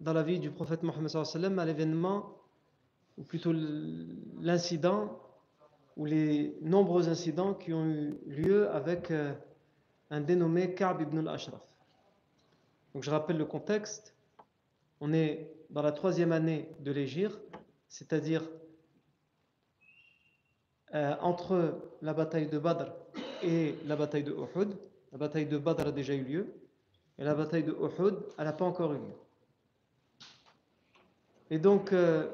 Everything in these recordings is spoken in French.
dans la vie du prophète Mohammed à l'événement, ou plutôt l'incident, ou les nombreux incidents qui ont eu lieu avec un dénommé Ka'b ibn al-Ashraf. Donc je rappelle le contexte. On est dans la troisième année de l'Égir, c'est-à-dire euh, entre la bataille de Badr et la bataille de Uhud. La bataille de Badr a déjà eu lieu, et la bataille de Uhud, elle n'a pas encore eu lieu. Et donc, euh,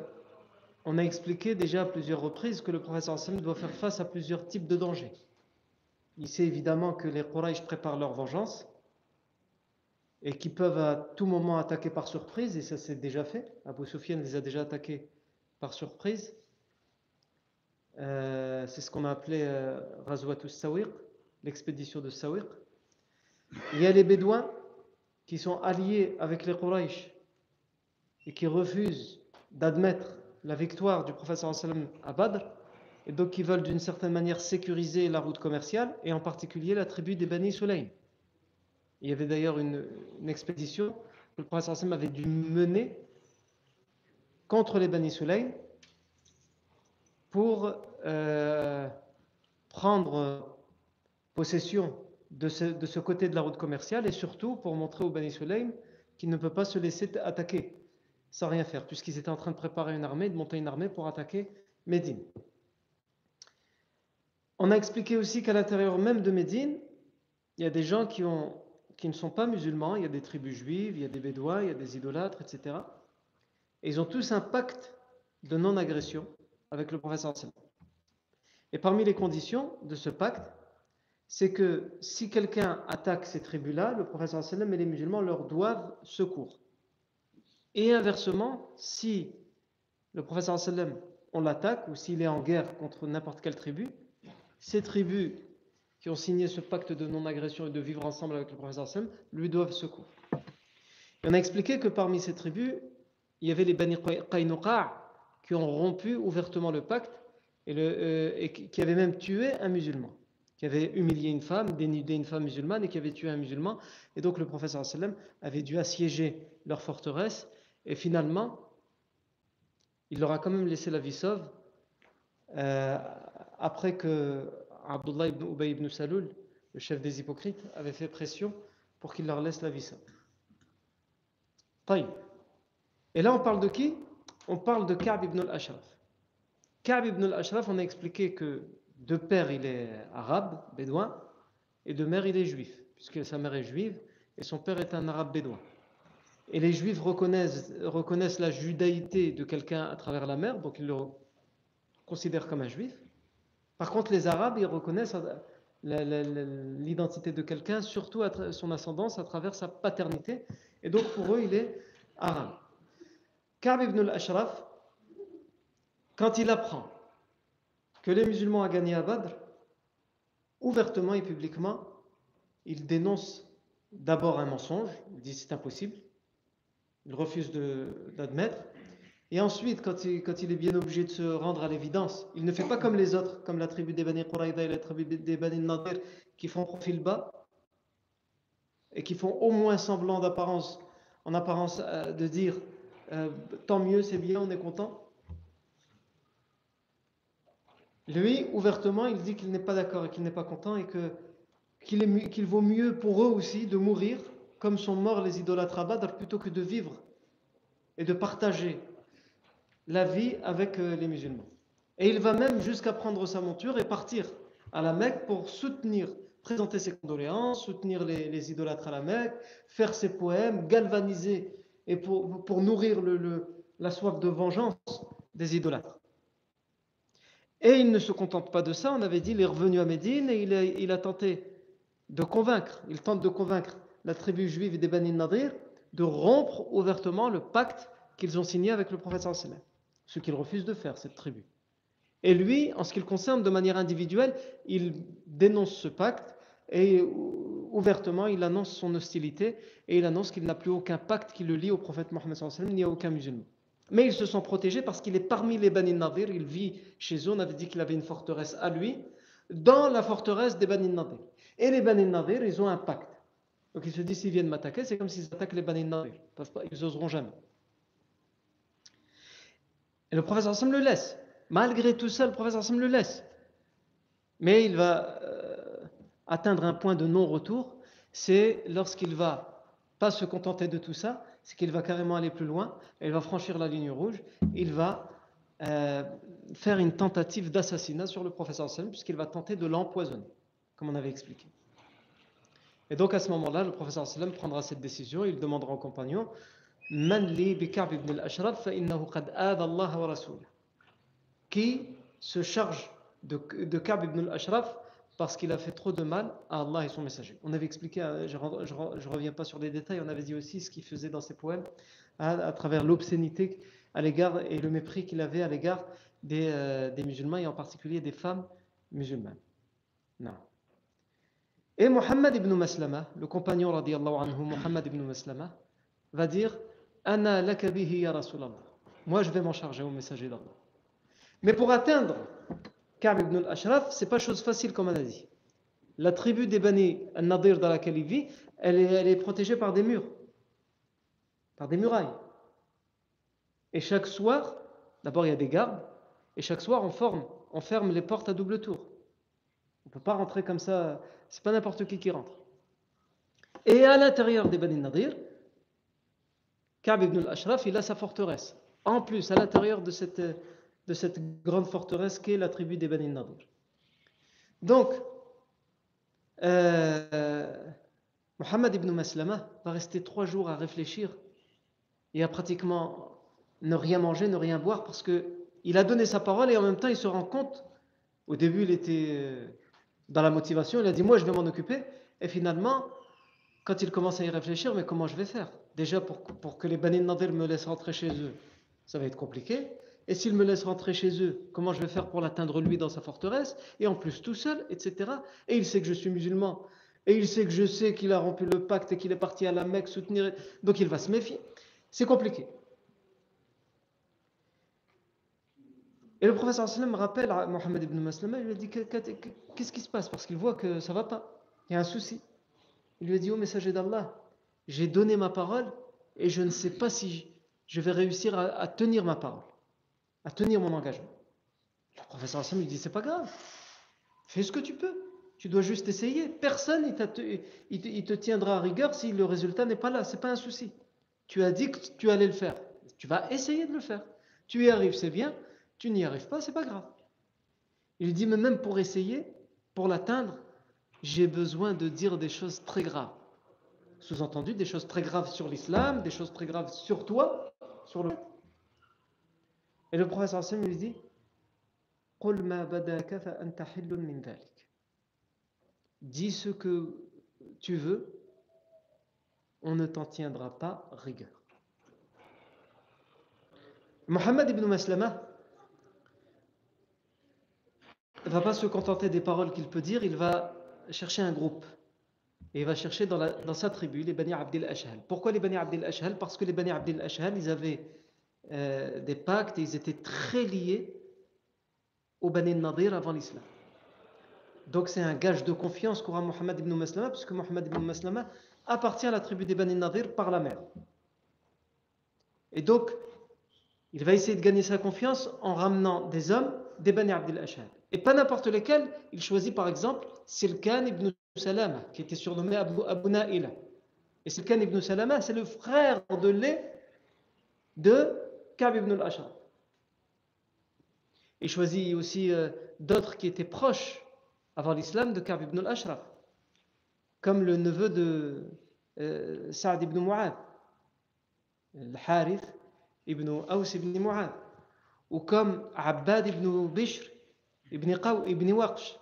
on a expliqué déjà à plusieurs reprises que le professeur Sam doit faire face à plusieurs types de dangers. Il sait évidemment que les Quraysh préparent leur vengeance et qu'ils peuvent à tout moment attaquer par surprise, et ça s'est déjà fait. Abu Sufyan les a déjà attaqués par surprise. Euh, c'est ce qu'on a appelé euh, Razwatus Sawiq, l'expédition de Sawiq. Il y a les Bédouins qui sont alliés avec les Quraysh et qui refusent d'admettre la victoire du prophète à Badr et donc qui veulent d'une certaine manière sécuriser la route commerciale et en particulier la tribu des Bani Sulaym. Il y avait d'ailleurs une, expédition que le prophète avait dû mener contre les Bani Sulaym pour euh, prendre possession de ce, côté de la route commerciale et surtout pour montrer aux Bani Sulaym qu'il ne peut pas se laisser attaquer sans rien faire, puisqu'ils étaient en train de préparer une armée, de monter une armée pour attaquer Médine. On a expliqué aussi qu'à l'intérieur même de Médine, il y a des gens qui, ne sont pas musulmans, il y a des tribus juives, il y a des bédouins, il y a des idolâtres, etc. Et ils ont tous un pacte de non-agression avec le professeur Et parmi les conditions de ce pacte, c'est que si quelqu'un attaque ces tribus-là, le professeur et les musulmans leur doivent secours. Et inversement, si le professeur sallam on l'attaque ou s'il est en guerre contre n'importe quelle tribu, ces tribus qui ont signé ce pacte de non-agression et de vivre ensemble avec le professeur sallam lui doivent secours. Et on a expliqué que parmi ces tribus, il y avait les Bani Qaynuqa' qui ont rompu ouvertement le pacte et, euh, qui avaient même tué un musulman, qui avait humilié une femme, dénudé une femme musulmane et qui avait tué un musulman. Et donc le professeur sallam avait dû assiéger leur forteresse et finalement, il leur a quand même laissé la vie sauve euh, après que Abdullah ibn Ubay ibn Salul, le chef des hypocrites, avait fait pression pour qu'il leur laisse la vie sauve. Et là, on parle de qui? On parle de Ka'b ibn al-Ashraf. Ka'b ibn al-Ashraf, on a expliqué que de père, il est arabe, bédouin, et de mère, il est juif, puisque sa mère est juive et son père est un arabe bédouin. Et les juifs reconnaissent, la judaïté de quelqu'un à travers la mère, donc ils le considèrent comme un juif. Par contre, les arabes, ils reconnaissent l'identité de quelqu'un, surtout son ascendance, à travers sa paternité. Et donc, pour eux, il est arabe. Ka'b ibn al-Ashraf, quand il apprend que les musulmans ont gagné à Badr, ouvertement et publiquement, il dénonce d'abord un mensonge, il dit c'est impossible, il refuse d'admettre, Et ensuite, quand il, quand il, est bien obligé de se rendre à l'évidence, il ne fait pas comme les autres, comme la tribu des Bani Quraïda et la tribu des Bani Nadir, qui font profil bas et qui font au moins semblant d'apparence, en apparence euh, de dire euh, tant mieux, c'est bien, on est content. Lui, ouvertement, il dit qu'il n'est pas d'accord et qu'il n'est pas content et qu'il vaut mieux pour eux aussi de mourir comme sont morts les idolâtres à Badr plutôt que de vivre et de partager la vie avec euh, les musulmans. Et il va même jusqu'à prendre sa monture et partir à la Mecque pour soutenir, présenter ses condoléances, soutenir les, idolâtres à la Mecque, faire ses poèmes, galvaniser et pour, pour nourrir le, la soif de vengeance des idolâtres. Et il ne se contente pas de ça, on avait dit, il est revenu à Médine et il a tenté de convaincre, il tente de convaincre la tribu juive des Bani Nadir de rompre ouvertement le pacte qu'ils ont signé avec le prophète sallallahu ce qu'il refuse de faire, cette tribu. Et lui, en ce qui le concerne de manière individuelle, il dénonce ce pacte et ouvertement il annonce son hostilité et il annonce qu'il n'a plus aucun pacte qui le lie au prophète Mohammed il n'y a aucun musulman. Mais ils se sont protégés parce qu'il est parmi les Bani Nadir, il vit chez eux, on avait dit qu'il avait une forteresse à lui, dans la forteresse des Bani Nadir. Et les Bani Nadir, ils ont un pacte. Donc ils se disent s'ils viennent m'attaquer, c'est comme s'ils attaquent les Bani Nadir. Ils n'oseront jamais. Et le professeur Hassan le laisse. Malgré tout ça, le professeur Hassan le laisse. Mais il va euh, atteindre un point de non-retour, c'est lorsqu'il va pas se contenter de tout ça, c'est qu'il va carrément aller plus loin, il va franchir la ligne rouge, il va euh, faire une tentative d'assassinat sur le professeur Hassan, puisqu'il va tenter de l'empoisonner, comme on avait expliqué. Et donc à ce moment-là, le professeur Sallam prendra cette décision, il demandera au compagnon qui se charge de, de Ka'b ibn al-Ashraf parce qu'il a fait trop de mal à Allah et son messager. On avait expliqué, hein, je ne reviens pas sur les détails, on avait dit aussi ce qu'il faisait dans ses poèmes à, travers l'obscénité à l'égard et le mépris qu'il avait à l'égard des, euh, des, musulmans et en particulier des femmes musulmanes. Non. Et Muhammad ibn Maslama, le compagnon radiallahu anhu, Muhammad ibn Maslama, va dire Ana lakabihi ya Rasulallah. Moi, je vais m'en charger au messager d'Allah. Mais pour atteindre Ka'b ibn al-Ashraf, c'est pas chose facile comme on a dit. La tribu des Bani al-Nadir dans laquelle il vit, elle est, elle est protégée par des murs, par des murailles. Et chaque soir, d'abord il y a des gardes, et chaque soir on, forme, on ferme les portes à double tour. On ne peut pas rentrer comme ça, c'est pas n'importe qui qui rentre. Et à l'intérieur des Bani Nadir, Ka'b ibn al-Ashraf, il a sa forteresse. En plus, à l'intérieur de cette, de cette grande forteresse qu'est la tribu des Bani Nadir. Donc, euh, Mohammed ibn Maslama va rester trois jours à réfléchir et à pratiquement ne rien manger, ne rien boire parce qu'il a donné sa parole et en même temps il se rend compte, au début il était euh, dans la motivation, il a dit moi je vais m'en occuper et finalement quand il commence à y réfléchir, mais comment je vais faire? Déjà, pour, pour, que les Bani Nadir me laissent rentrer chez eux, ça va être compliqué. Et s'ils me laissent rentrer chez eux, comment je vais faire pour l'atteindre lui dans sa forteresse? Et en plus tout seul, etc. Et il sait que je suis musulman. Et il sait que je sais qu'il a rompu le pacte et qu'il est parti à la Mecque soutenir. Donc il va se méfier. C'est compliqué. Et le professeur sallam rappelle à Mohammed ibn Maslama, il lui dit Qu'est-ce qui se passe? Parce qu'il voit que ça ne va pas. Il y a un souci. Il lui dit, ô messager d'Allah, j'ai donné ma parole et je ne sais pas si je vais réussir à, tenir ma parole, à tenir mon engagement. Le professeur Hassan lui dit, c'est pas grave, fais ce que tu peux, tu dois juste essayer. Personne il, il te tiendra à rigueur si le résultat n'est pas là, c'est pas un souci. Tu as dit que tu allais le faire, tu vas essayer de le faire. Tu y arrives, c'est bien, tu n'y arrives pas, c'est pas grave. Il dit, mais même pour essayer, pour l'atteindre, j'ai besoin de dire des choses très graves. Sous-entendu, des choses très graves sur l'islam, des choses très graves sur toi, sur le. Et le professeur Hassan lui dit Dis ce que tu veux, on ne t'en tiendra pas rigueur. Mohammed ibn Maslama va pas se contenter des paroles qu'il peut dire, il va chercher un groupe. Et il va chercher dans, sa tribu les Bani Abdel Ashhal. Pourquoi les Bani Abdel Ashhal? Parce que les Bani Abdel Ashhal, ils avaient euh, des pactes et ils étaient très liés au Bani Nadir avant l'islam. Donc c'est un gage de confiance qu'aura Mohammed ibn Maslama, puisque Mohammed ibn Maslama appartient à la tribu des Bani Nadir par la mère. Et donc, il va essayer de gagner sa confiance en ramenant des hommes des Bani Abdel Ashad. Et pas n'importe lesquels. Il choisit par exemple Silkan ibn Salama, qui était surnommé Abu, Abu Na'ila. Et Silkan ibn Salama, c'est le frère de lait de Ka'b ibn al-Ashad. Il choisit aussi euh, d'autres qui étaient proches avant l'islam de Ka'b ibn al-Ashraf, comme le neveu de euh, Sa'd ibn Mu'ad, le Harith ibn Aws ibn Mu'ad, ou comme Abbad ibn Bishr ibn Qaw ibn Waqsh,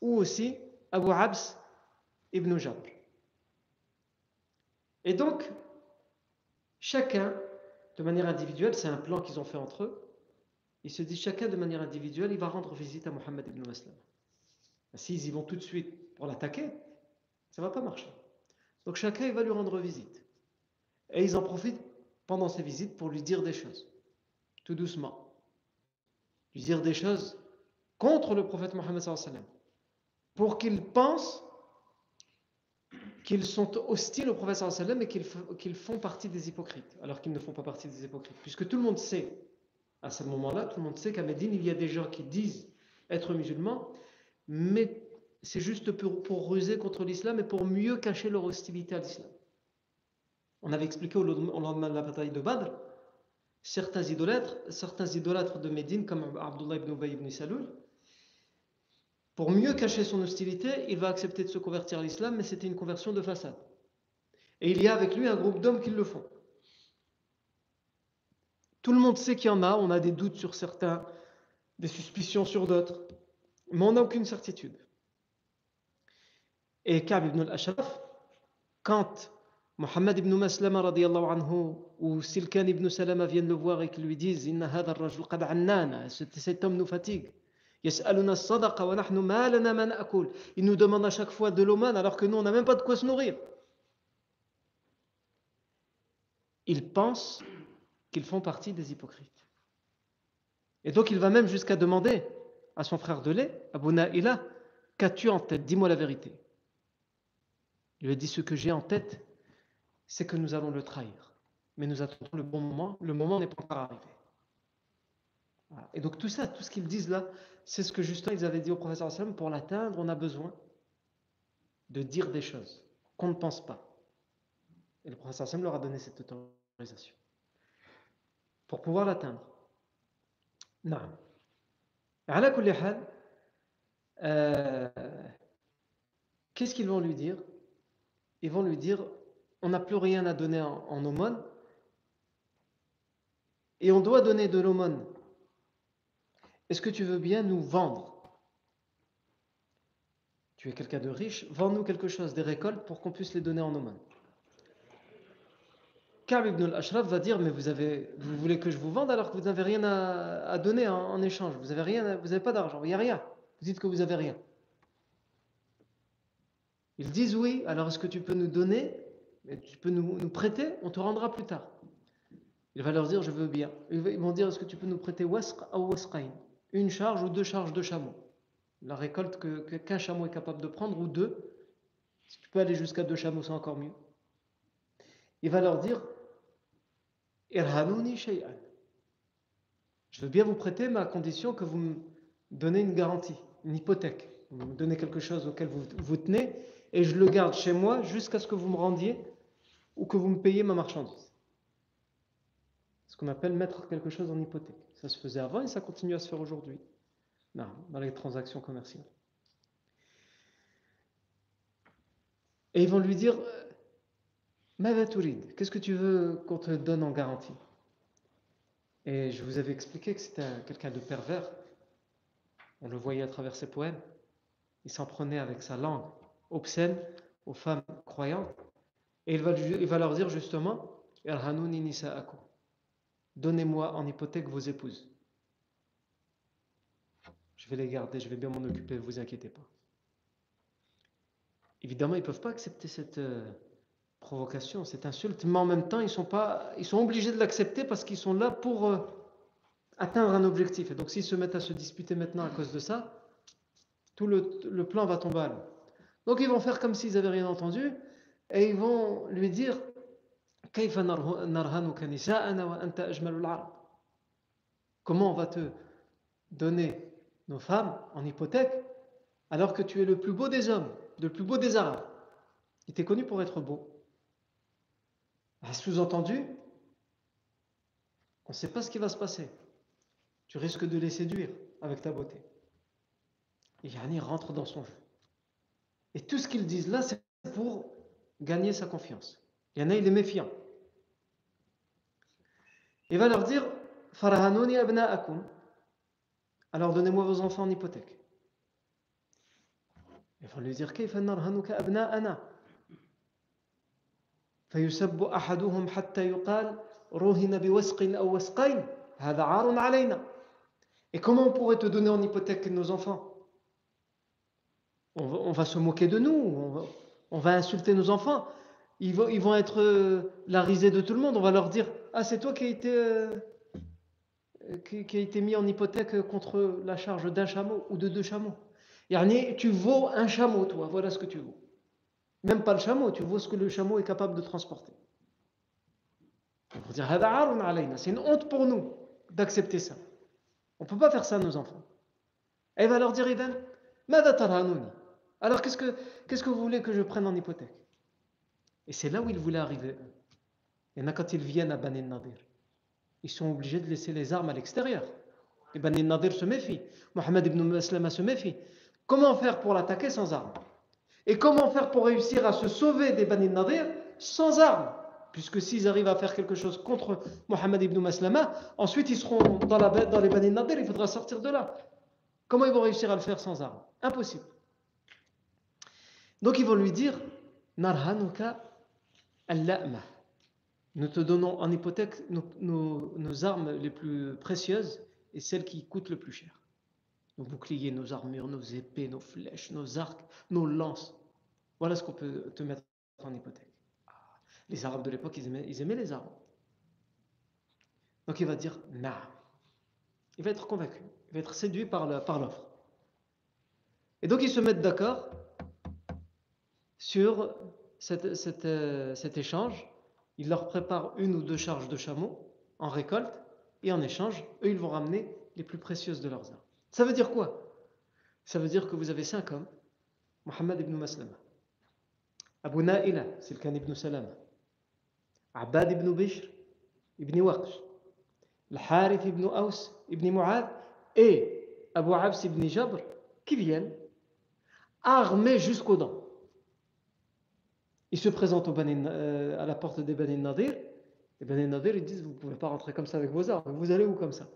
ou aussi Abu Abs ibn Jabr. Et donc, chacun, de manière individuelle, c'est un plan qu'ils ont fait entre eux, il se dit chacun de manière individuelle, il va rendre visite à Mohammed ibn Maslam. S'ils y vont tout de suite pour l'attaquer, ça ne va pas marcher. Donc chacun il va lui rendre visite. Et ils en profitent pendant ces visites pour lui dire des choses, tout doucement. Lui dire des choses contre le prophète Mohammed pour qu'il pense qu'ils sont hostiles au prophète et qu'ils font partie des hypocrites, alors qu'ils ne font pas partie des hypocrites. Puisque tout le monde sait, à ce moment-là, tout le monde sait qu'à Médine, il y a des gens qui disent être musulmans, mais c'est juste pour, ruser contre l'islam et pour mieux cacher leur hostilité à l'islam. On avait expliqué au lendemain de la bataille de Badr, certains idolâtres, certains idolâtres de Médine, comme Abdullah ibn Ubay ibn Saloul, pour mieux cacher son hostilité, il va accepter de se convertir à l'islam, mais c'était une conversion de façade. Et il y a avec lui un groupe d'hommes qui le font. Tout le monde sait qu'il y en a, on a des doutes sur certains, des suspicions sur d'autres, mais on n'a aucune certitude. Et Ka'b ibn al-Ashraf, quand Mohammed ibn Maslama anhu, ou Silkan ibn Salama viennent le voir et qu'ils lui disent Inna annana, cet homme nous fatigue. Il nous demande à chaque fois de l'aumône alors que nous, on n'a même pas de quoi se nourrir. Ils pensent qu'ils font partie des hypocrites. Et donc il va même jusqu'à demander à son frère de lait, Abu qu'as-tu en tête? Dis-moi la vérité. Il lui a dit ce que j'ai en tête, c'est que nous allons le trahir. Mais nous attendons le bon moment, le moment n'est pas encore arrivé. Et donc tout ça, tout ce qu'ils disent là, c'est ce que justement ils avaient dit au professeur Sallam, pour l'atteindre, on a besoin de dire des choses qu'on ne pense pas. Et le professeur Sallam leur a donné cette autorisation. Pour pouvoir l'atteindre. Non. Euh, qu'est-ce qu'ils vont lui dire? Ils vont lui dire on n'a plus rien à donner en, en aumône et on doit donner de l'aumône est-ce que tu veux bien nous vendre? Tu es quelqu'un de riche, vends-nous quelque chose, des récoltes, pour qu'on puisse les donner en aumône. Ka'b ibn al-Ashraf va dire Mais vous, voulez que je vous vende alors que vous n'avez rien à, donner en, échange Vous n'avez rien, vous n'avez pas d'argent, il n'y a rien. Vous dites que vous n'avez rien. Ils disent oui, alors est-ce que tu peux nous donner? Tu peux nous, nous prêter On te rendra plus tard. Il va leur dire Je veux bien. Ils vont dire Est-ce que tu peux nous prêter wasq ou wasqain une charge ou deux charges de chameau. La récolte que, qu'un chameau est capable de prendre, ou deux. Si tu peux aller jusqu'à deux chameaux, c'est encore mieux. Il va leur dire shay'an. Je veux bien vous prêter, mais à condition que vous me donnez une garantie, une hypothèque. Vous me donnez quelque chose auquel vous vous tenez, et je le garde chez moi jusqu'à ce que vous me rendiez ou que vous me payiez ma marchandise. Ce qu'on appelle mettre quelque chose en hypothèque. Ça se faisait avant et ça continue à se faire aujourd'hui. dans les transactions commerciales. Et ils vont lui dire Mavaturid, qu'est-ce que tu veux qu'on te donne en garantie? Et je vous avais expliqué que c'était quelqu'un de pervers. On le voyait à travers ses poèmes. Il s'en prenait avec sa langue obscène aux femmes croyantes. Et il va, leur dire justement Donnez-moi en hypothèque vos épouses. Je vais les garder, je vais bien m'en occuper, ne vous inquiétez pas. Évidemment, ils ne peuvent pas accepter cette, euh, provocation, cette insulte, mais en même temps, ils sont, pas, ils sont obligés de l'accepter parce qu'ils sont là pour euh, atteindre un objectif. Et donc, s'ils se mettent à se disputer maintenant à cause de ça, tout le, plan va tomber à l'eau. Donc, ils vont faire comme s'ils n'avaient rien entendu et ils vont lui dire Comment on va te donner nos femmes en hypothèque alors que tu es le plus beau des hommes, le plus beau des Arabes? Il était connu pour être beau. Sous-entendu, on ne sait pas ce qui va se passer. Tu risques de les séduire avec ta beauté. Et Yani rentre dans son jeu. Et tout ce qu'ils disent là, c'est pour gagner sa confiance. Il y en a, il est méfiant. Il va leur dire Farahanouni abna'akum. Alors donnez-moi vos enfants en hypothèque. Ils vont lui dire Kayfa narhanuka abna'ana. فيسب أحدهم حتى يقال رهن بوسق أو وسقين هذا عار علينا Et comment on pourrait te donner en hypothèque nos enfants on va, on va, se moquer de nous, on va, on va insulter nos enfants. Ils vont, être euh, la risée de tout le monde. On va leur dire Ah, c'est toi qui a été, euh, mis en hypothèque contre la charge d'un chameau ou de deux chameaux. Yani, tu vaux un chameau, toi, voilà ce que tu vaux. Même pas le chameau, tu vois ce que le chameau est capable de transporter. On dire c'est une honte pour nous d'accepter ça. On ne peut pas faire ça à nos enfants. Et il va leur dire alors qu'est-ce que, qu'est-ce que vous voulez que je prenne en hypothèque? Et c'est là où ils voulaient arriver. Il y quand ils viennent à Bani Nadir. Ils sont obligés de laisser les armes à l'extérieur. Et Bani Nadir se méfie. Mohamed ibn Maslama se méfie. Comment faire pour l'attaquer sans armes? Et comment faire pour réussir à se sauver des Bani Nadir sans armes? Puisque s'ils arrivent à faire quelque chose contre Mohammed ibn Maslama, ensuite ils seront dans les Bani Nadir, il faudra sortir de là. Comment ils vont réussir à le faire sans armes? Impossible. Donc ils vont lui dire Narhanuka al-la'ma. Nous te donnons en hypothèque nos, armes les plus précieuses et celles qui coûtent le plus cher. Nos boucliers, nos armures, nos épées, nos flèches, nos arcs, nos lances. Voilà ce qu'on peut te mettre en hypothèque. Ah, les Arabes de l'époque, ils aimaient, les armes. Donc il va dire Na. Il va être convaincu, il va être séduit par l'offre. Et donc ils se mettent d'accord sur euh, cet échange. Il leur prépare une ou deux charges de chameaux en récolte et en échange, eux, ils vont ramener les plus précieuses de leurs armes. Ça veut dire quoi? Ça veut dire que vous avez cinq hommes Mohammed ibn Maslama, Abu Na'ila, c'est le ibn Salama. Abad ibn Bishr ibn Waqsh. Le Harith ibn Aus ibn Mu'ad et Abu Abs ibn Jabr qui viennent armés jusqu'aux dents. Ils se présentent au euh, à la porte des Bani Nadir. Les Bani Nadir, ils disent Vous ne pouvez pas rentrer comme ça avec vos armes. Vous allez où comme ça?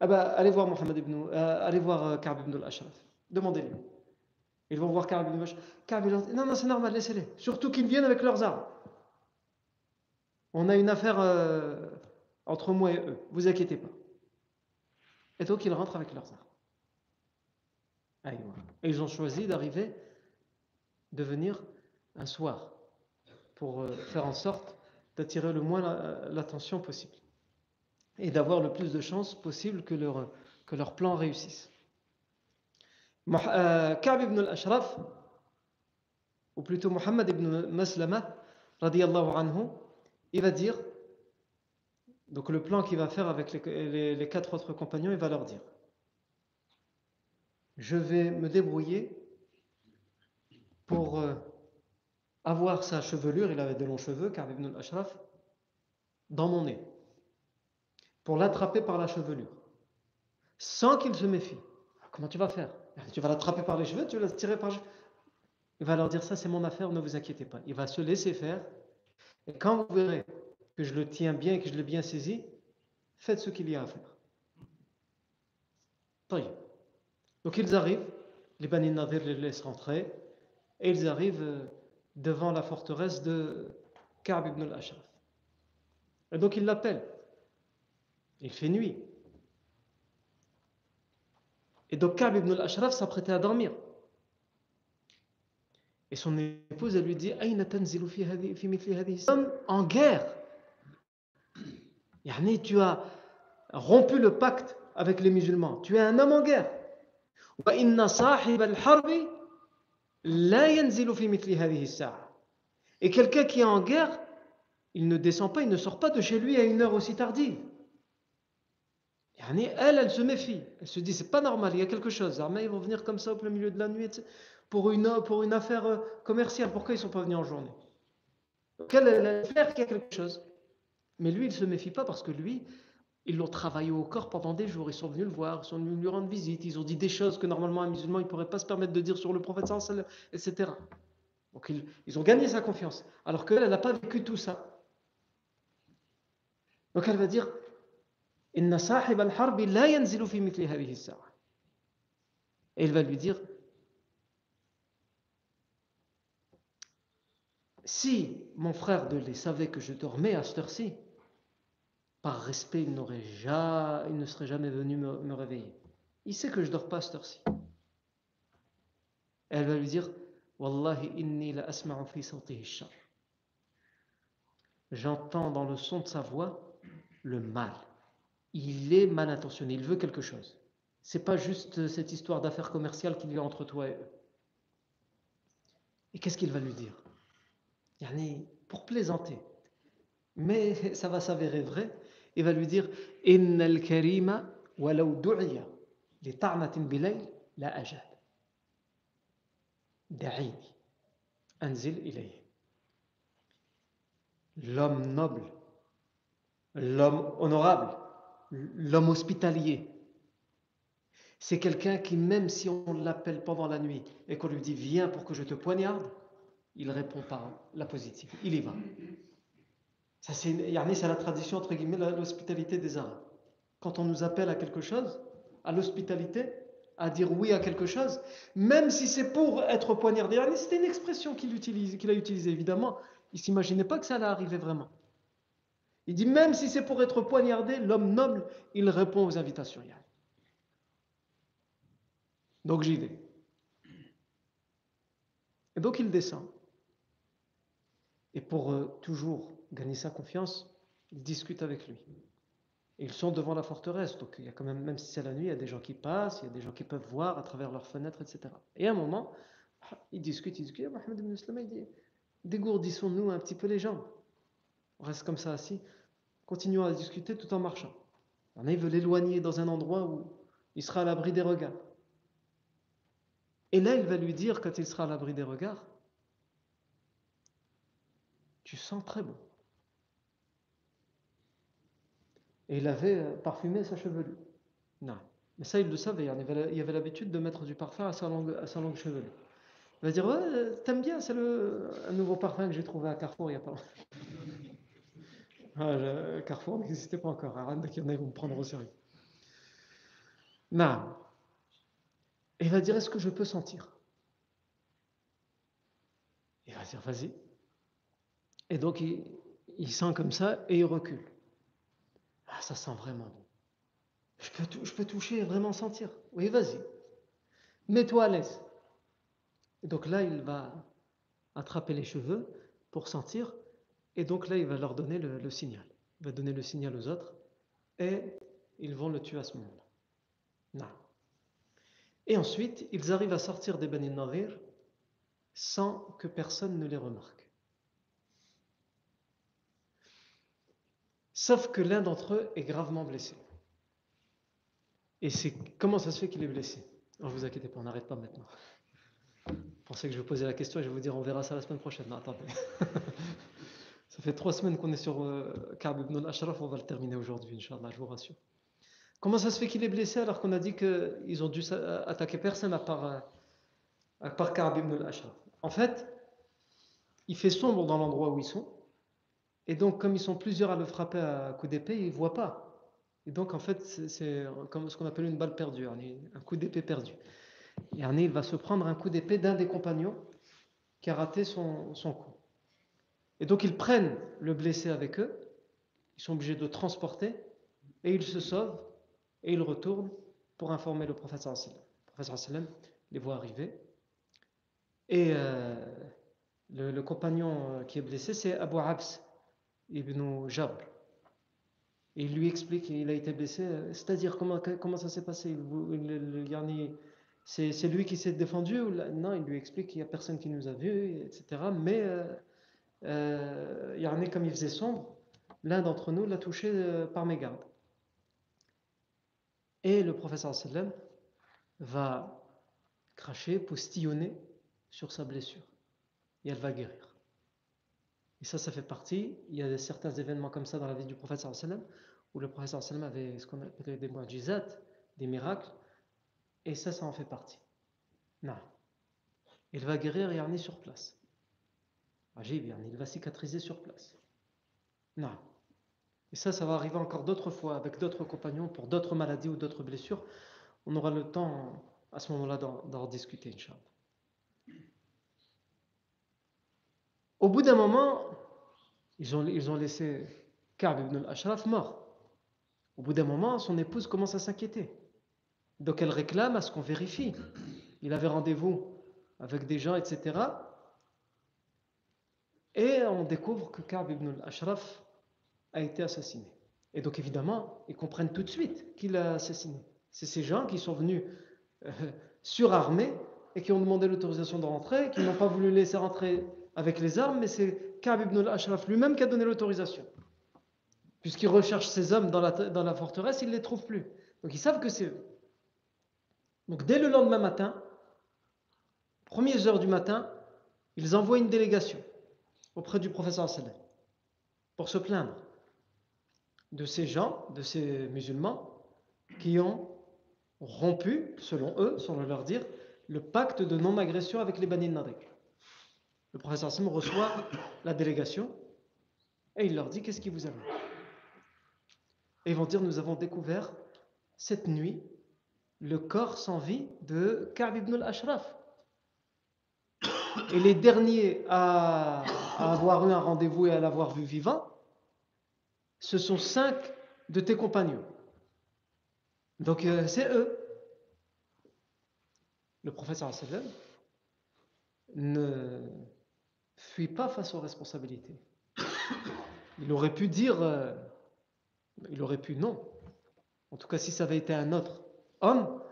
Ah bah, allez voir Mohammed ibn, euh, allez voir euh, Ka'b ibn al-Ashraf. Demandez-lui. Ils vont voir Ka'b ibn Ka'b Non, non, c'est normal, laissez-les. Surtout qu'ils viennent avec leurs armes. On a une affaire euh, entre moi et eux. Vous inquiétez pas. Et donc ils rentrent avec leurs armes. Et ils ont choisi d'arriver, de venir un soir, pour euh, faire en sorte d'attirer le moins l'attention possible et d'avoir le plus de chances possible que leur, que leur plan réussisse. Euh, Ka'b ibn al-Ashraf, ou plutôt Muhammad ibn Maslama, radiallahu anhu, il va dire, donc le plan qu'il va faire avec les, quatre autres compagnons, il va leur dire Je vais me débrouiller pour euh, avoir sa chevelure, il avait de longs cheveux, Ka'b ibn al-Ashraf, dans mon nez, pour l'attraper par la chevelure, sans qu'il se méfie. Comment tu vas faire? Tu vas l'attraper par les cheveux, tu vas la tirer par les cheveux. Il va leur dire ça, c'est mon affaire, ne vous inquiétez pas. Il va se laisser faire. Et quand vous verrez que je le tiens bien, que je l'ai bien saisi, faites ce qu'il y a à faire. Donc ils arrivent, les Bani Nadir les laissent rentrer, et ils arrivent euh, devant la forteresse de Ka'b ibn al-Ashraf. Et donc ils l'appellent. Il fait nuit. Et donc Ka'b ibn al-Ashraf s'apprêtait à dormir. Et son épouse, elle lui dit Homme en guerre. Tu as rompu le pacte avec les musulmans. Tu es un homme en guerre. Et quelqu'un qui est en guerre, il ne descend pas, il ne sort pas de chez lui à une heure aussi tardive. Elle, elle se méfie. Elle se dit, c'est pas normal, il y a quelque chose. Armée, ils vont venir comme ça au plein milieu de la nuit pour une, affaire euh, commerciale. Pourquoi ils ne sont pas venus en journée? Donc elle, elle qu'il y a quelque chose. Mais lui, il ne se méfie pas parce que lui, ils l'ont travaillé au corps pendant des jours. Ils sont venus le voir, ils sont venus lui rendre visite. Ils ont dit des choses que normalement un musulman ne pourrait pas se permettre de dire sur le prophète, etc. Donc ils, ont gagné sa confiance. Alors qu'elle, elle n'a pas vécu tout ça. Donc elle va dire et il va lui dire si mon frère de lait savait que je dormais à cette heure-ci, par respect, il, n'aurait jamais, il ne serait jamais venu me, réveiller. Il sait que je dors pas à cette heure-ci. Elle va lui dire Wallahi inni la asma'u fi J'entends dans le son de sa voix le mal il est mal intentionné, il veut quelque chose. C'est pas juste cette histoire d'affaires commerciales qu'il y a entre toi et eux. Et qu'est-ce qu'il va lui dire? Pour plaisanter. Mais ça va s'avérer vrai. Il va lui dire la. L'homme noble, l'homme honorable, l'homme hospitalier. C'est quelqu'un qui, même si on l'appelle pendant la nuit et qu'on lui dit viens pour que je te poignarde, il répond par la positive. Il y va. Ça, c'est, la tradition, entre guillemets, l'hospitalité des Arabes. Quand on nous appelle à quelque chose, à l'hospitalité, à dire oui à quelque chose, même si c'est pour être poignardé. C'était une expression qu'il, qu'il a utilisée, évidemment. Il ne s'imaginait pas que ça allait arriver vraiment. Il dit même si c'est pour être poignardé, l'homme noble, il répond aux invitations. Donc j'y vais. Et donc il descend. Et pour euh, toujours gagner sa confiance, il discute avec lui. ils sont devant la forteresse, donc il y a quand même, même si c'est la nuit, il y a des gens qui passent, il y a des gens qui peuvent voir à travers leurs fenêtres, etc. Et à un moment, il discute, il discute, Mohamed ibn il dit, dégourdissons-nous un petit peu les jambes. On reste comme ça assis. Continuons à discuter tout en marchant. il veut l'éloigner dans un endroit où il sera à l'abri des regards. Et là, il va lui dire, quand il sera à l'abri des regards, tu sens très bon. Et il avait euh, parfumé sa chevelure. Non. Mais ça, il le savait. Il avait l'habitude de mettre du parfum à sa longue, à sa longue chevelure. Il va dire Ouais, t'aimes bien, c'est un nouveau parfum que j'ai trouvé à Carrefour il n'y a pas longtemps. Ah, Carrefour n'existait pas encore. Arrête qu'il y en ait, vont me prendre au sérieux. Non. il va dire Est-ce que je peux sentir? Il va dire Vas-y. Et donc, il, sent comme ça et il recule. Ah, ça sent vraiment bon. Je peux, toucher et vraiment sentir. Oui, vas-y. Mets-toi à l'aise. Et donc là, il va attraper les cheveux pour sentir. Et donc là, il va leur donner le, signal. Il va donner le signal aux autres et ils vont le tuer à ce moment-là. Et ensuite, ils arrivent à sortir des Bani Nadir sans que personne ne les remarque. Sauf que l'un d'entre eux est gravement blessé. Et c'est comment ça se fait qu'il est blessé? Ne vous inquiétez pas, on n'arrête pas maintenant. Pensez que je vais poser la question et je vais vous dire on verra ça la semaine prochaine. Non, attendez. Ça fait trois semaines qu'on est sur euh, Ka'b ibn al-Ashraf, on va le terminer aujourd'hui, Inch'Allah, je vous rassure. Comment ça se fait qu'il est blessé alors qu'on a dit qu'ils ont dû attaquer personne à part, euh, à part ibn al-Ashraf? En fait, il fait sombre dans l'endroit où ils sont, et donc comme ils sont plusieurs à le frapper à coup d'épée, ils ne voient pas. Et donc en fait, c'est comme ce qu'on appelle une balle perdue, un coup d'épée perdu. Et il va se prendre un coup d'épée d'un des compagnons qui a raté son, coup. Et donc ils prennent le blessé avec eux, ils sont obligés de transporter, et ils se sauvent, et ils retournent pour informer le prophète Le prophète les voit arriver, Et euh, le, compagnon qui est blessé, c'est Abu Abs ibn Jabr. Et il lui explique, il a été blessé, c'est-à-dire comment, comment ça s'est passé? C'est lui qui s'est défendu Non, il lui explique qu'il n'y a personne qui nous a vus, etc. Mais euh, euh, comme il faisait sombre, l'un d'entre nous l'a touché euh, par mégarde. Et le professeur sallam va cracher, postillonner sur sa blessure. Et elle va guérir. Et ça, ça fait partie, il y a certains événements comme ça dans la vie du professeur sallam, où le professeur sallam avait ce qu'on appelle des mu'jizat, des miracles, et ça, ça en fait partie. Non. Il va guérir Yarni sur place. Ajib, il va cicatriser sur place. Non. Et ça, ça va arriver encore d'autres fois avec d'autres compagnons pour d'autres maladies ou d'autres blessures. On aura le temps à ce moment-là d'en discuter, Inch'Allah. Au bout d'un moment, ils ont, laissé Ka'b ibn al-Ashraf mort. Au bout d'un moment, son épouse commence à s'inquiéter. Donc elle réclame à ce qu'on vérifie. Il avait rendez-vous avec des gens, etc. Et on découvre que Ka'b ibn al-Ashraf a été assassiné. Et donc évidemment, ils comprennent tout de suite qu'il a assassiné. C'est ces gens qui sont venus euh, surarmés et qui ont demandé l'autorisation de rentrer, qui n'ont pas voulu laisser rentrer avec les armes, mais c'est Ka'b ibn al-Ashraf lui-même qui a donné l'autorisation. Puisqu'ils recherchent ces hommes dans la, forteresse, ils ne les trouvent plus. Donc ils savent que c'est eux. Donc dès le lendemain matin, premières heures du matin, ils envoient une délégation auprès du professeur sallam pour se plaindre de ces gens, de ces musulmans qui ont rompu, selon eux, selon leur dire, le pacte de non-agression avec les Bani Nadir. Le professeur sallam reçoit la délégation et il leur dit qu'est-ce qui vous amène Et ils vont dire nous avons découvert cette nuit le corps sans vie de Ka'b ibn al-Ashraf. Et les derniers à, avoir eu un rendez-vous et à l'avoir vu vivant, ce sont cinq de tes compagnons. Donc euh, c'est eux. Le professeur ne fuit pas face aux responsabilités. Il aurait pu dire, euh, il aurait pu non. En tout cas, si ça avait été un autre, homme,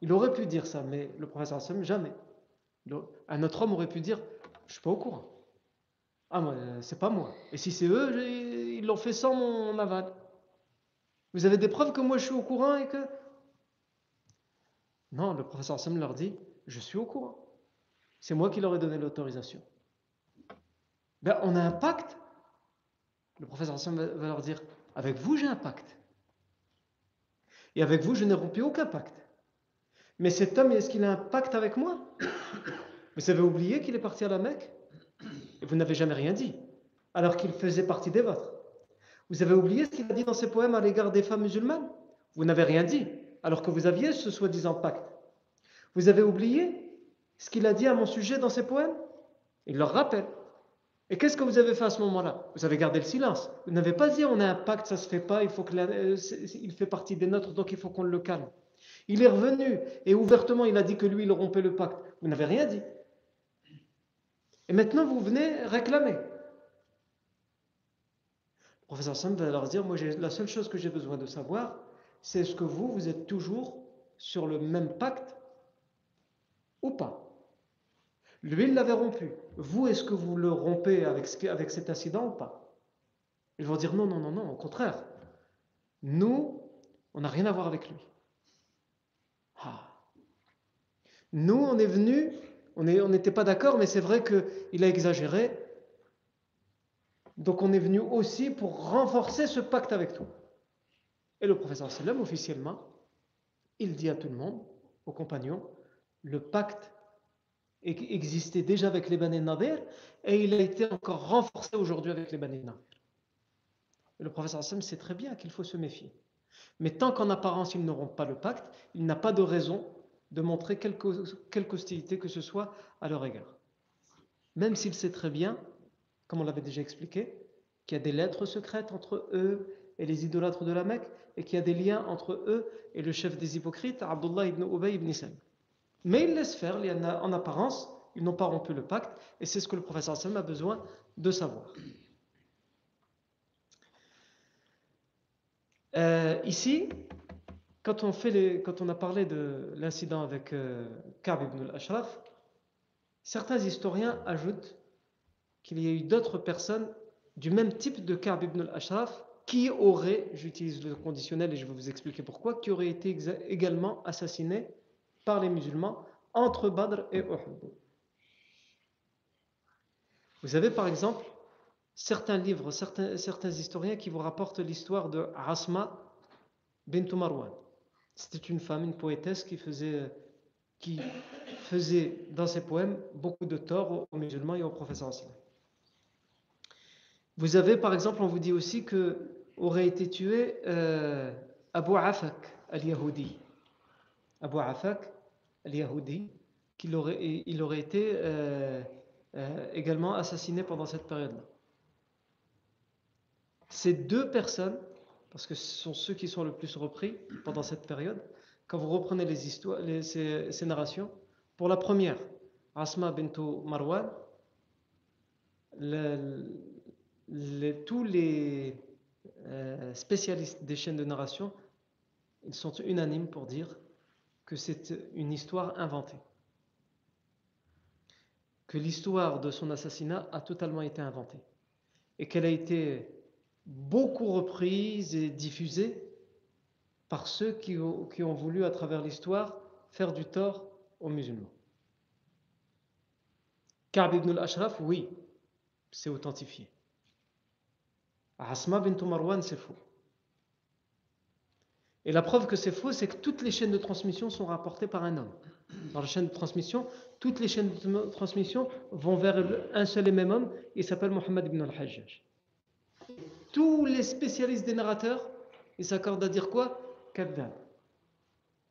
il aurait pu dire ça, mais le professeur Hassan, jamais. Un autre homme aurait pu dire Je suis pas au courant. Ah, moi, c'est pas moi. Et si c'est eux, ils l'ont fait sans mon aval. Vous avez des preuves que moi je suis au courant et que. Non, le professeur Hassan leur dit Je suis au courant. C'est moi qui leur ai donné l'autorisation. Ben, on a un pacte. Le professeur Hassan va leur dire Avec vous, j'ai un pacte. Et avec vous, je n'ai rompu aucun pacte. Mais cet homme, est-ce qu'il a un pacte avec moi? Vous avez oublié qu'il est parti à la Mecque? Et vous n'avez jamais rien dit, alors qu'il faisait partie des vôtres. Vous avez oublié ce qu'il a dit dans ses poèmes à l'égard des femmes musulmanes? Vous n'avez rien dit, alors que vous aviez ce soi-disant pacte. Vous avez oublié ce qu'il a dit à mon sujet dans ses poèmes? Il leur rappelle. Et qu'est-ce que vous avez fait à ce moment-là? Vous avez gardé le silence. Vous n'avez pas dit on a un pacte, ça se fait pas, il faut que euh, il fait partie des nôtres, donc il faut qu'on le calme. Il est revenu et ouvertement il a dit que lui il rompait le pacte. Vous n'avez rien dit. Et maintenant vous venez réclamer. Le professeur Sam va leur dire moi la seule chose que j'ai besoin de savoir, c'est est-ce que vous vous êtes toujours sur le même pacte ou pas? Lui, il l'avait rompu. Vous, est-ce que vous le rompez avec, cet incident ou pas? Ils vont dire non, non, non, non, au contraire. Nous, on n'a rien à voir avec lui. Ah. Nous, on est venus, on n'était pas d'accord, mais c'est vrai qu'il a exagéré. Donc on est venu aussi pour renforcer ce pacte avec toi. Et le professeur Sallam, officiellement, il dit à tout le monde, aux compagnons, le pacte existait déjà avec les Bani Nadir et il a été encore renforcé aujourd'hui avec les Bani Nadir. le professeur Hassan sait très bien qu'il faut se méfier. Mais tant qu'en apparence ils n'auront pas le pacte, il n'a pas de raison de montrer quelque, hostilité que ce soit à leur égard. Même s'il sait très bien, comme on l'avait déjà expliqué, qu'il y a des lettres secrètes entre eux et les idolâtres de la Mecque et qu'il y a des liens entre eux et le chef des hypocrites, Abdullah ibn Ubay ibn Salim. Mais il laisse faire, en apparence, ils n'ont pas rompu le pacte, et c'est ce que le professeur Hassan a besoin de savoir. Euh, ici, quand on, a parlé de l'incident avec euh, Ka'b ibn al-Ashraf, certains historiens ajoutent qu'il y a eu d'autres personnes du même type de Ka'b ibn al-Ashraf qui auraient, j'utilise le conditionnel et je vais vous expliquer pourquoi, qui auraient été également assassinés par les musulmans entre Badr et Uhud. Vous avez par exemple certains livres, certains, certains historiens qui vous rapportent l'histoire de Asma bint Marwan. C'était une femme, une poétesse qui faisait, qui faisait dans ses poèmes beaucoup de tort aux musulmans et aux professeurs Vous avez par exemple, on vous dit aussi que aurait été tué euh, Abu Afak al-Yahudi. Abu Afak al-Yahudi, qu'il aurait, été euh, euh, également assassiné pendant cette période-là. Ces deux personnes, parce que ce sont ceux qui sont le plus repris pendant cette période, quand vous reprenez les histoires, ces, narrations, pour la première, Asma bintou Marwan, tous les euh, spécialistes des chaînes de narration, ils sont unanimes pour dire que c'est une histoire inventée. Que l'histoire de son assassinat a totalement été inventée. Et qu'elle a été beaucoup reprise et diffusée par ceux qui ont, voulu, à travers l'histoire, faire du tort aux musulmans. Ka'b ibn al-Ashraf, oui, c'est authentifié. Asma bint Marwan, c'est faux. Et la preuve que c'est faux, c'est que toutes les chaînes de transmission sont rapportées par un homme. Dans la chaîne de transmission, toutes les chaînes de transmission vont vers un seul et même homme, il s'appelle Mohammed ibn al-Hajjaj tous les spécialistes des narrateurs, ils s'accordent à dire quoi? Kadda.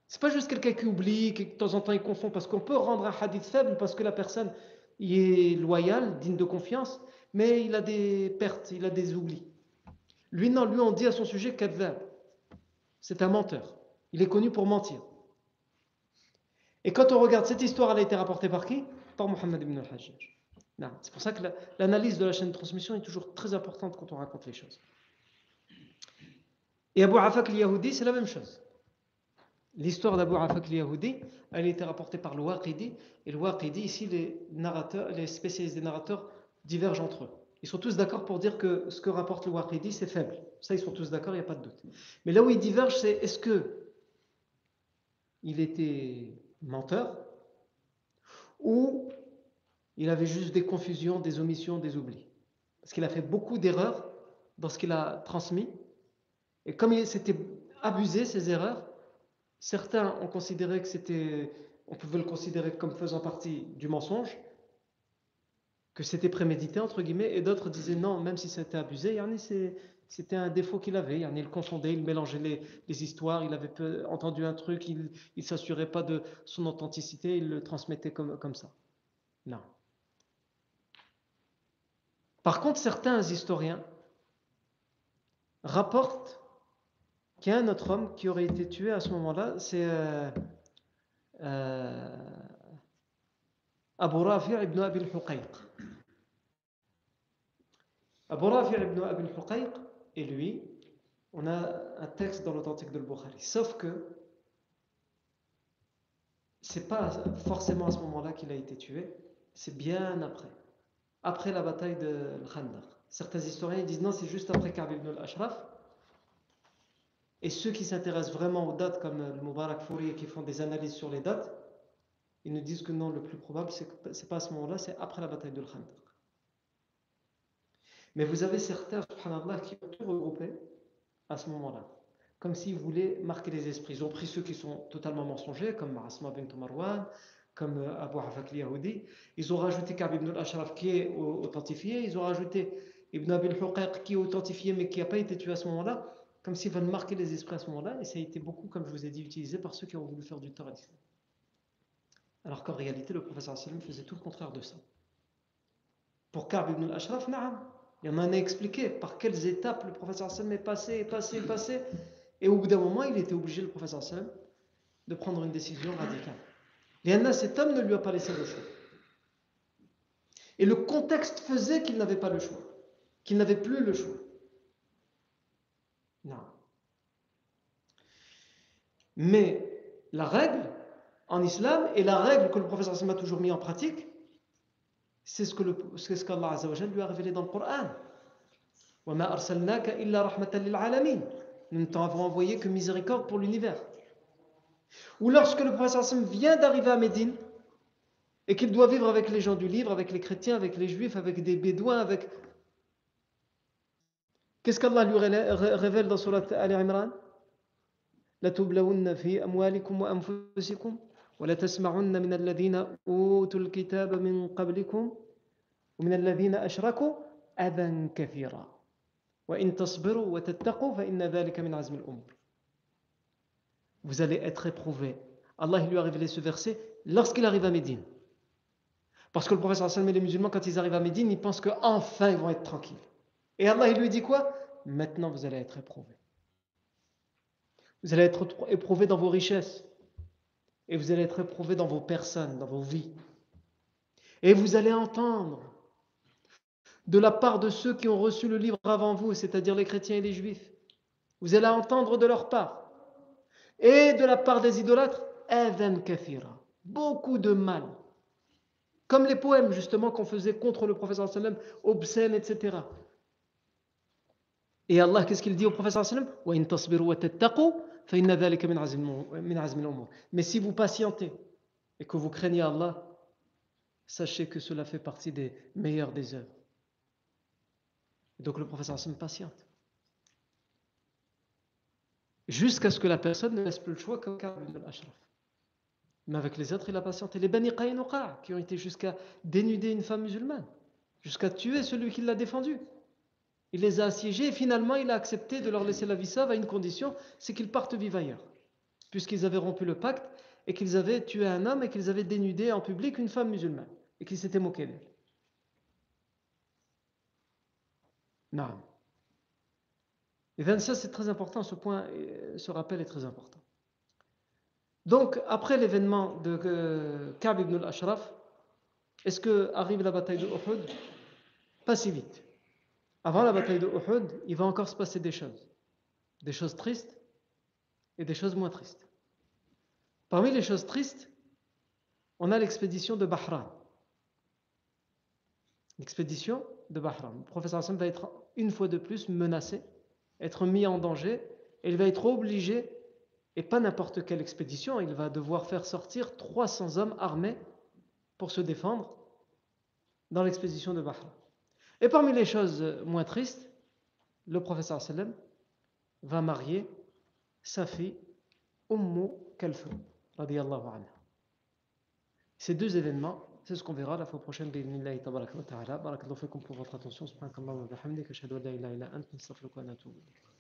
C'est pas juste quelqu'un qui oublie, qui de temps en temps il confond, parce qu'on peut rendre un hadith faible parce que la personne est loyale, digne de confiance, mais il a des pertes, il a des oublis. Lui, non, lui, on dit à son sujet Kadda. C'est un menteur. Il est connu pour mentir. Et quand on regarde cette histoire, elle a été rapportée par qui? Par Mohammed ibn al-Hajjaj. C'est pour ça que l'analyse de la chaîne de transmission est toujours très importante quand on raconte les choses. Et Abu Afak al-Yahudi, c'est la même chose. L'histoire d'Abu Afak al-Yahudi, elle a été rapportée par le. Et le Waqidi, ici, les, narrateurs, les spécialistes des narrateurs divergent entre eux. Ils sont tous d'accord pour dire que ce que rapporte le Waqidi, c'est faible. Ça, ils sont tous d'accord, il n'y a pas de doute. Mais là où ils divergent, c'est est-ce que il était menteur ou il avait juste des confusions, des omissions, des oublis? Parce qu'il a fait beaucoup d'erreurs dans ce qu'il a transmis. Et comme il s'était abusé, ces erreurs, certains ont considéré que c'était, on pouvait le considérer comme faisant partie du mensonge, que c'était prémédité, entre guillemets, et d'autres disaient non, même si c'était abusé, c'était un défaut qu'il avait. Il confondait, il mélangeait les, histoires, il avait entendu un truc, il ne s'assurait pas de son authenticité, il le transmettait comme, comme ça. Non. Par contre, certains historiens rapportent qu'il y a un autre homme qui aurait été tué à ce moment-là, c'est euh, euh, Abu Rafi' ibn Abi al-Huqayq. Abu Rafi' ibn Abi al-Huqayq, et lui, on a un texte dans l'authentique de Bukhari. Sauf que c'est pas forcément à ce moment-là qu'il a été tué, c'est bien après après la bataille de Khandaq. Certains historiens disent non, c'est juste après Ka'b ibn al-Ashraf. Et ceux qui s'intéressent vraiment aux dates, comme le Mubarak Fouri, qui font des analyses sur les dates, ils nous disent que non, le plus probable, c'est pas à ce moment-là, c'est après la bataille de Khandaq. Mais vous avez certains, subhanallah, qui ont tout regroupé à ce moment-là. Comme s'ils voulaient marquer les esprits. Ils ont pris ceux qui sont totalement mensongers, comme Asma bint Marwan, comme euh, Abu Hafak Yahoudi. Ils ont rajouté Ka'b ibn al-Ashraf qui est authentifié. Ils ont rajouté Ibn Abi al qui est authentifié mais qui n'a pas été tué à ce moment-là, comme s'il veulent marquer les esprits à ce moment-là. Et ça a été beaucoup, comme je vous ai dit, utilisé par ceux qui ont voulu faire du tort à l'islam. Alors qu'en réalité, le professeur sallam faisait tout le contraire de ça. Pour Ka'b ibn al-Ashraf, il y en a expliquer par quelles étapes le professeur sallam est passé, est passé, est passé. Et au bout d'un moment, il était obligé, le professeur sallam, de prendre une décision radicale. Léana, cet homme ne lui a pas laissé le choix. Et le contexte faisait qu'il n'avait pas le choix, qu'il n'avait plus le choix. Non. Mais la règle en islam et la règle que le professeur a toujours mis en pratique, c'est ce que ce qu'Allah lui a révélé dans le Coran. Nous ne t'avons envoyé que miséricorde pour l'univers. Ou lorsque le professeur vient d'arriver à Médine et qu'il doit vivre avec les gens du livre, avec les chrétiens, avec les juifs, avec des bédouins, avec. Qu'est-ce qu'Allah lui révèle dans Surat Al-Imran لتبلون في أموالكم وأنفسكم ولتسمعن من الذين أوتوا الكتاب من قبلكم ومن الذين أشركوا أذى كثيرا وإن تصبروا وتتقوا فإن ذلك من عزم الأمور Vous allez être éprouvés. Allah lui a révélé ce verset lorsqu'il arrive à Médine. Parce que le professeur Hassan et les musulmans, quand ils arrivent à Médine, ils pensent qu'enfin ils vont être tranquilles. Et Allah il lui dit quoi Maintenant vous allez être éprouvés. Vous allez être éprouvés dans vos richesses. Et vous allez être éprouvés dans vos personnes, dans vos vies. Et vous allez entendre de la part de ceux qui ont reçu le livre avant vous, c'est-à-dire les chrétiens et les juifs. Vous allez entendre de leur part. Et de la part des idolâtres, kathira. Beaucoup de mal. Comme les poèmes justement qu'on faisait contre le professeur sallam, obscènes, etc. Et Allah, qu'est-ce qu'il dit au professeur mais si vous patientez et que vous craignez Allah, sachez que cela fait partie des meilleurs des œuvres. Donc le professeur Hassan patiente. Jusqu'à ce que la personne ne laisse plus le choix comme al-Ashraf. Mais avec les autres, il a patienté. Les Bani Qaynuqa, qui ont été jusqu'à dénuder une femme musulmane, jusqu'à tuer celui qui l'a défendue. Il les a assiégés et finalement il a accepté de leur laisser la vie sauve à une condition, c'est qu'ils partent vivre ailleurs. Puisqu'ils avaient rompu le pacte et qu'ils avaient tué un homme et qu'ils avaient dénudé en public une femme musulmane et qu'ils s'étaient moqués d'elle. Non. Et bien ça c'est très important, ce point, ce rappel est très important. Donc après l'événement de euh, Ka'b ibn al-Ashraf, est-ce que arrive la bataille de Uhud? Pas si vite avant la bataille de Uhud, il va encore se passer des choses. Des choses tristes et des choses moins tristes. Parmi les choses tristes, on a l'expédition de Bahran. L'expédition de Bahran. Le professeur Hassan va être une fois de plus menacé, être mis en danger, et il va être obligé, et pas n'importe quelle expédition, il va devoir faire sortir 300 hommes armés pour se défendre dans l'expédition de Bahran. Et parmi les choses moins tristes, le professeur sallam va marier sa fille Ummu Kalfoum, radiyallahu anha. Ces deux événements, c'est ce qu'on verra la fois prochaine. Barakallahu ta'ala. Barakallahu fikum pour votre attention. Subhanakallahu wa bihamdika. Ashhadu an la ilaha illa anta, astaghfiruka wa atubu ilayk.